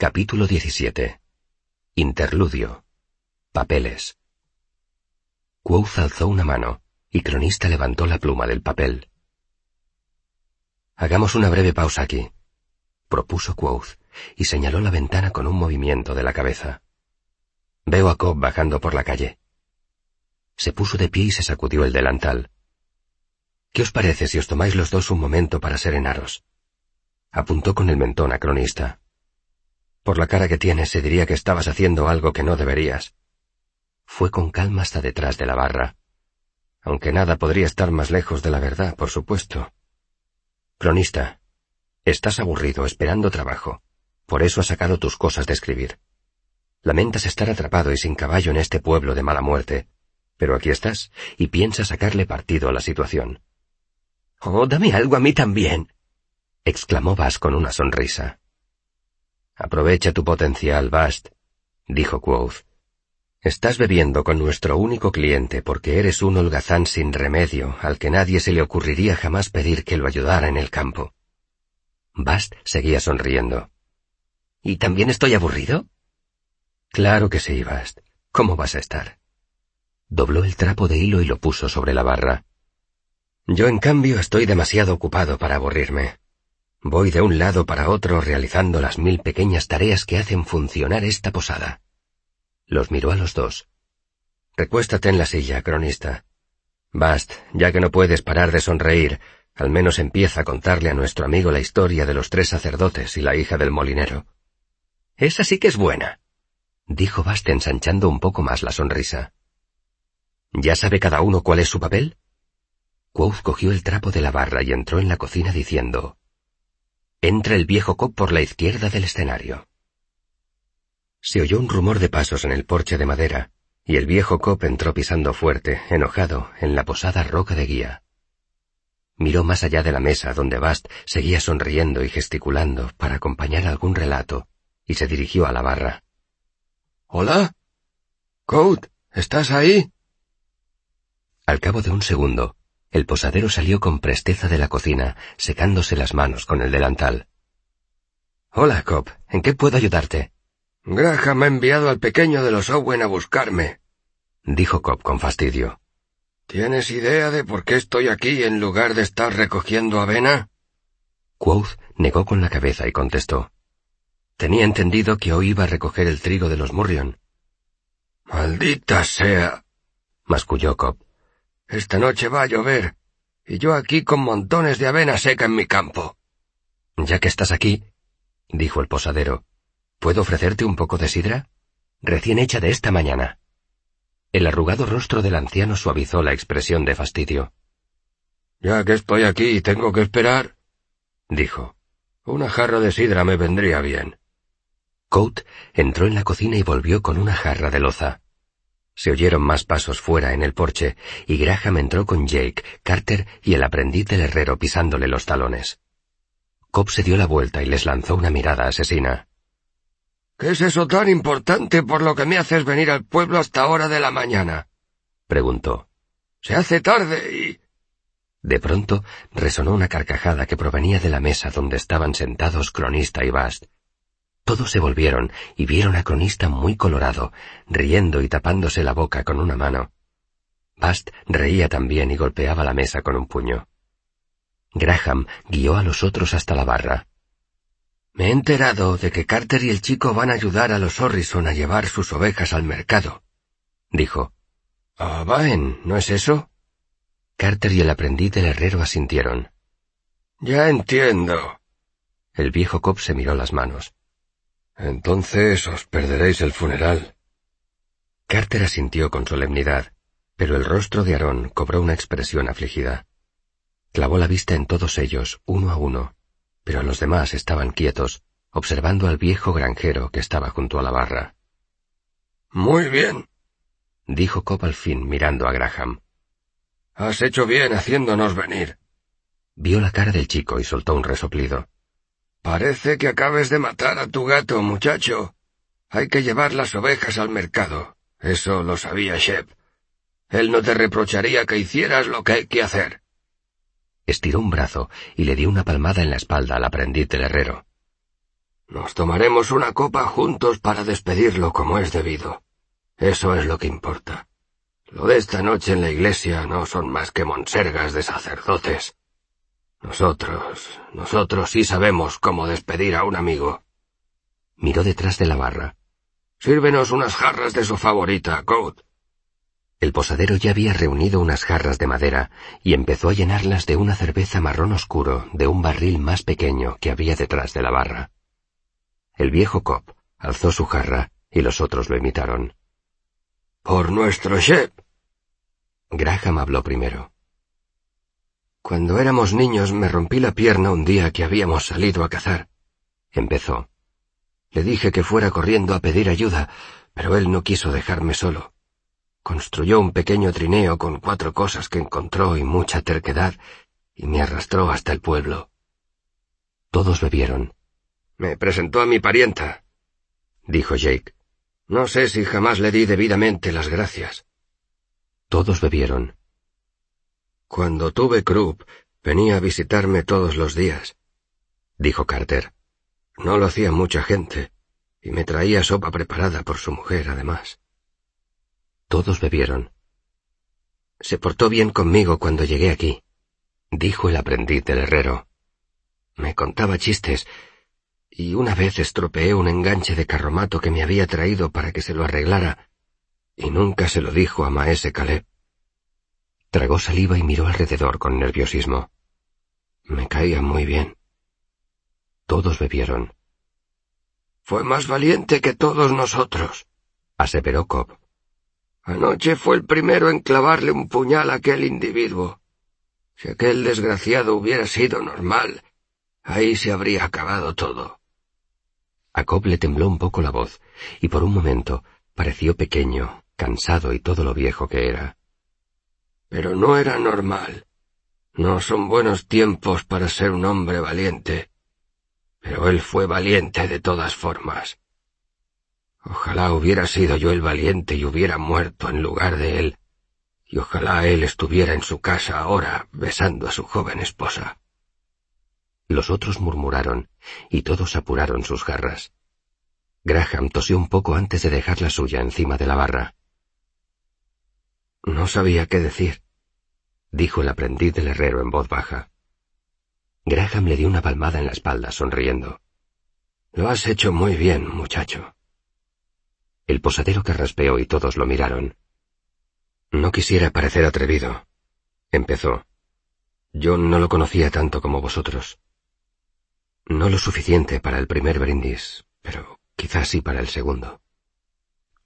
Capítulo 17. Interludio. Papeles. Quoth alzó una mano, y Cronista levantó la pluma del papel. Hagamos una breve pausa aquí, propuso Quoth, y señaló la ventana con un movimiento de la cabeza. Veo a Cobb bajando por la calle. Se puso de pie y se sacudió el delantal. ¿Qué os parece si os tomáis los dos un momento para serenaros? Apuntó con el mentón a Cronista. Por la cara que tienes se diría que estabas haciendo algo que no deberías. Fue con calma hasta detrás de la barra. Aunque nada podría estar más lejos de la verdad, por supuesto. Cronista, estás aburrido esperando trabajo. Por eso has sacado tus cosas de escribir. Lamentas estar atrapado y sin caballo en este pueblo de mala muerte. Pero aquí estás, y piensas sacarle partido a la situación. Oh, dame algo a mí también, exclamó Bast con una sonrisa. Aprovecha tu potencial, Bast, dijo Quoth. Estás bebiendo con nuestro único cliente porque eres un holgazán sin remedio al que nadie se le ocurriría jamás pedir que lo ayudara en el campo. Bast seguía sonriendo. ¿Y también estoy aburrido? Claro que sí, Bast. ¿Cómo vas a estar? Dobló el trapo de hilo y lo puso sobre la barra. Yo, en cambio, estoy demasiado ocupado para aburrirme. Voy de un lado para otro realizando las mil pequeñas tareas que hacen funcionar esta posada. Los miró a los dos. Recuéstate en la silla, cronista. Bast, ya que no puedes parar de sonreír, al menos empieza a contarle a nuestro amigo la historia de los tres sacerdotes y la hija del molinero. Esa sí que es buena, dijo Bast ensanchando un poco más la sonrisa. ¿Ya sabe cada uno cuál es su papel? Quoth cogió el trapo de la barra y entró en la cocina diciendo, Entra el viejo Cop por la izquierda del escenario. Se oyó un rumor de pasos en el porche de madera, y el viejo Cop entró pisando fuerte, enojado, en la posada roca de guía. Miró más allá de la mesa donde Bast seguía sonriendo y gesticulando para acompañar algún relato, y se dirigió a la barra. ¿Hola? Code, ¿estás ahí? Al cabo de un segundo, el posadero salió con presteza de la cocina, secándose las manos con el delantal. Hola, Cobb. ¿En qué puedo ayudarte? Graham ha enviado al pequeño de los Owen a buscarme, dijo Cobb con fastidio. ¿Tienes idea de por qué estoy aquí en lugar de estar recogiendo avena? Quoth negó con la cabeza y contestó. Tenía entendido que hoy iba a recoger el trigo de los Murrion. Maldita sea, masculló Cobb. Esta noche va a llover, y yo aquí con montones de avena seca en mi campo. Ya que estás aquí, dijo el posadero, ¿puedo ofrecerte un poco de sidra? Recién hecha de esta mañana. El arrugado rostro del anciano suavizó la expresión de fastidio. Ya que estoy aquí y tengo que esperar, dijo, una jarra de sidra me vendría bien. Coat entró en la cocina y volvió con una jarra de loza. Se oyeron más pasos fuera en el porche, y Graham entró con Jake, Carter y el aprendiz del herrero pisándole los talones. Cobb se dio la vuelta y les lanzó una mirada asesina. ¿Qué es eso tan importante por lo que me haces venir al pueblo hasta hora de la mañana? preguntó. Se hace tarde y... De pronto resonó una carcajada que provenía de la mesa donde estaban sentados Cronista y Bast. Todos se volvieron y vieron a Cronista muy colorado, riendo y tapándose la boca con una mano. Bast reía también y golpeaba la mesa con un puño. Graham guió a los otros hasta la barra. Me he enterado de que Carter y el chico van a ayudar a los Orrison a llevar sus ovejas al mercado, dijo. Ah, van, ¿no es eso? Carter y el aprendiz del herrero asintieron. Ya entiendo. El viejo Cobb se miró las manos. Entonces os perderéis el funeral. Carter asintió con solemnidad, pero el rostro de Aarón cobró una expresión afligida. Clavó la vista en todos ellos, uno a uno, pero los demás estaban quietos, observando al viejo granjero que estaba junto a la barra. Muy bien, dijo Cobb al fin mirando a Graham. Has hecho bien haciéndonos venir. Vio la cara del chico y soltó un resoplido. Parece que acabes de matar a tu gato, muchacho. Hay que llevar las ovejas al mercado. Eso lo sabía Shep. Él no te reprocharía que hicieras lo que hay que hacer. Estiró un brazo y le dio una palmada en la espalda al aprendiz del herrero. Nos tomaremos una copa juntos para despedirlo como es debido. Eso es lo que importa. Lo de esta noche en la iglesia no son más que monsergas de sacerdotes. Nosotros, nosotros sí sabemos cómo despedir a un amigo. Miró detrás de la barra. Sírvenos unas jarras de su favorita, Code. El posadero ya había reunido unas jarras de madera y empezó a llenarlas de una cerveza marrón oscuro de un barril más pequeño que había detrás de la barra. El viejo Cobb alzó su jarra y los otros lo imitaron. Por nuestro Shep. Graham habló primero. Cuando éramos niños me rompí la pierna un día que habíamos salido a cazar. Empezó. Le dije que fuera corriendo a pedir ayuda, pero él no quiso dejarme solo. Construyó un pequeño trineo con cuatro cosas que encontró y mucha terquedad, y me arrastró hasta el pueblo. Todos bebieron. Me presentó a mi parienta, dijo Jake. No sé si jamás le di debidamente las gracias. Todos bebieron. Cuando tuve Krupp, venía a visitarme todos los días, dijo Carter. No lo hacía mucha gente, y me traía sopa preparada por su mujer, además. Todos bebieron. Se portó bien conmigo cuando llegué aquí, dijo el aprendiz del herrero. Me contaba chistes, y una vez estropeé un enganche de carromato que me había traído para que se lo arreglara, y nunca se lo dijo a Maese Caleb. Tragó saliva y miró alrededor con nerviosismo. Me caía muy bien. Todos bebieron. Fue más valiente que todos nosotros, aseveró Cobb. Anoche fue el primero en clavarle un puñal a aquel individuo. Si aquel desgraciado hubiera sido normal, ahí se habría acabado todo. A Cobb le tembló un poco la voz, y por un momento pareció pequeño, cansado y todo lo viejo que era. Pero no era normal. No son buenos tiempos para ser un hombre valiente. Pero él fue valiente de todas formas. Ojalá hubiera sido yo el valiente y hubiera muerto en lugar de él, y ojalá él estuviera en su casa ahora besando a su joven esposa. Los otros murmuraron, y todos apuraron sus garras. Graham tosió un poco antes de dejar la suya encima de la barra. No sabía qué decir, dijo el aprendiz del herrero en voz baja. Graham le dio una palmada en la espalda, sonriendo. Lo has hecho muy bien, muchacho. El posadero carraspeó y todos lo miraron. No quisiera parecer atrevido, empezó. Yo no lo conocía tanto como vosotros. No lo suficiente para el primer brindis, pero quizás sí para el segundo.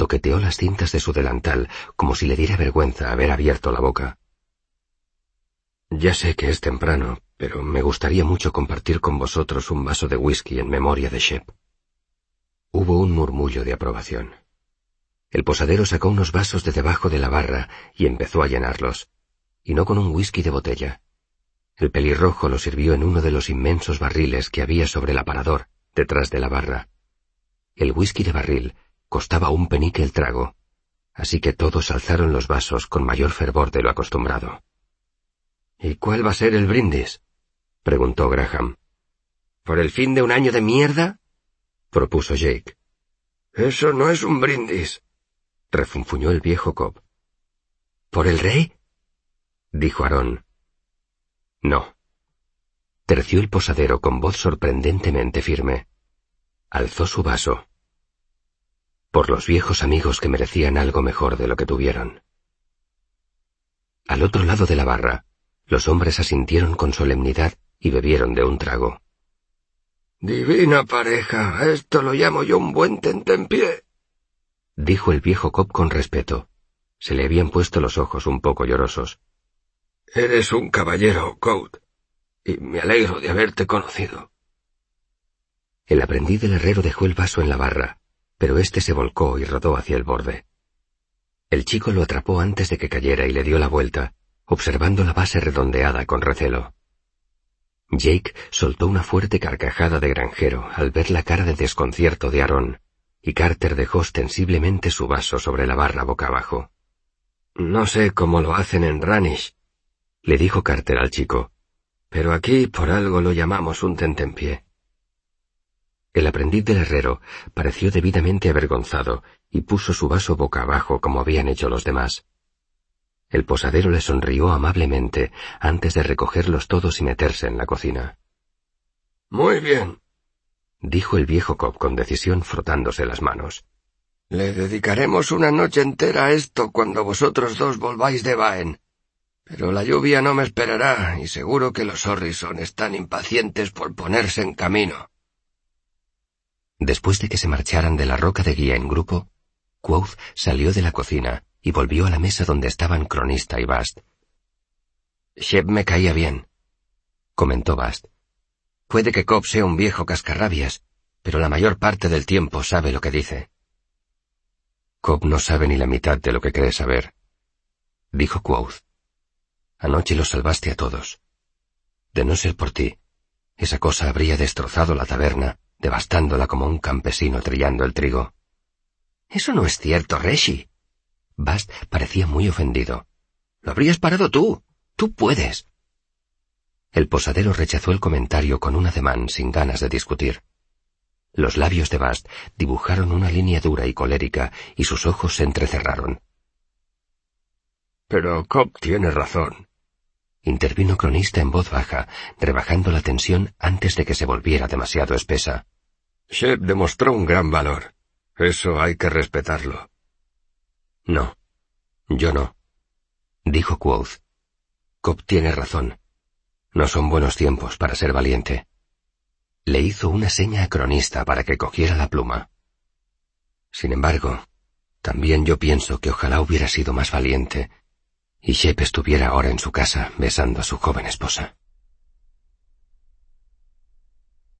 Toqueteó las cintas de su delantal como si le diera vergüenza haber abierto la boca. Ya sé que es temprano, pero me gustaría mucho compartir con vosotros un vaso de whisky en memoria de Shep. Hubo un murmullo de aprobación. El posadero sacó unos vasos de debajo de la barra y empezó a llenarlos, y no con un whisky de botella. El pelirrojo lo sirvió en uno de los inmensos barriles que había sobre el aparador, detrás de la barra. El whisky de barril costaba un penique el trago, así que todos alzaron los vasos con mayor fervor de lo acostumbrado. ¿Y cuál va a ser el brindis? preguntó Graham. ¿Por el fin de un año de mierda? propuso Jake. Eso no es un brindis, refunfuñó el viejo Cobb. ¿Por el rey? dijo Aarón. No. Terció el posadero con voz sorprendentemente firme. Alzó su vaso. Por los viejos amigos que merecían algo mejor de lo que tuvieron. Al otro lado de la barra, los hombres asintieron con solemnidad y bebieron de un trago. Divina pareja, esto lo llamo yo un buen tentempié dijo el viejo Cobb con respeto. Se le habían puesto los ojos un poco llorosos. Eres un caballero, Code, y me alegro de haberte conocido. El aprendiz del herrero dejó el vaso en la barra, pero éste se volcó y rodó hacia el borde. El chico lo atrapó antes de que cayera y le dio la vuelta, observando la base redondeada con recelo. Jake soltó una fuerte carcajada de granjero al ver la cara de desconcierto de Aarón, y Carter dejó ostensiblemente su vaso sobre la barra boca abajo. No sé cómo lo hacen en Ranish, le dijo Carter al chico, pero aquí por algo lo llamamos un tentempié. El aprendiz del herrero pareció debidamente avergonzado y puso su vaso boca abajo como habían hecho los demás. El posadero le sonrió amablemente antes de recogerlos todos y meterse en la cocina. Muy bien, dijo el viejo Cobb con decisión frotándose las manos. Le dedicaremos una noche entera a esto cuando vosotros dos volváis de Baen. Pero la lluvia no me esperará y seguro que los Orrison están impacientes por ponerse en camino. Después de que se marcharan de la roca de guía en grupo, Quoth salió de la cocina y volvió a la mesa donde estaban Cronista y Bast. Shep me caía bien, comentó Bast. Puede que Cobb sea un viejo cascarrabias, pero la mayor parte del tiempo sabe lo que dice. Cobb no sabe ni la mitad de lo que cree saber, dijo Quoth. Anoche los salvaste a todos. De no ser por ti, esa cosa habría destrozado la taberna, devastándola como un campesino trillando el trigo. Eso no es cierto, Reshi. Bast parecía muy ofendido. Lo habrías parado tú. Tú puedes. El posadero rechazó el comentario con un ademán sin ganas de discutir. Los labios de Bast dibujaron una línea dura y colérica y sus ojos se entrecerraron. Pero Cobb tiene razón. Intervino Cronista en voz baja, rebajando la tensión antes de que se volviera demasiado espesa. Shep demostró un gran valor. Eso hay que respetarlo. No, yo no, dijo Quoth. Cobb tiene razón. No son buenos tiempos para ser valiente. Le hizo una seña a Cronista para que cogiera la pluma. Sin embargo, también yo pienso que ojalá hubiera sido más valiente y Shep estuviera ahora en su casa besando a su joven esposa.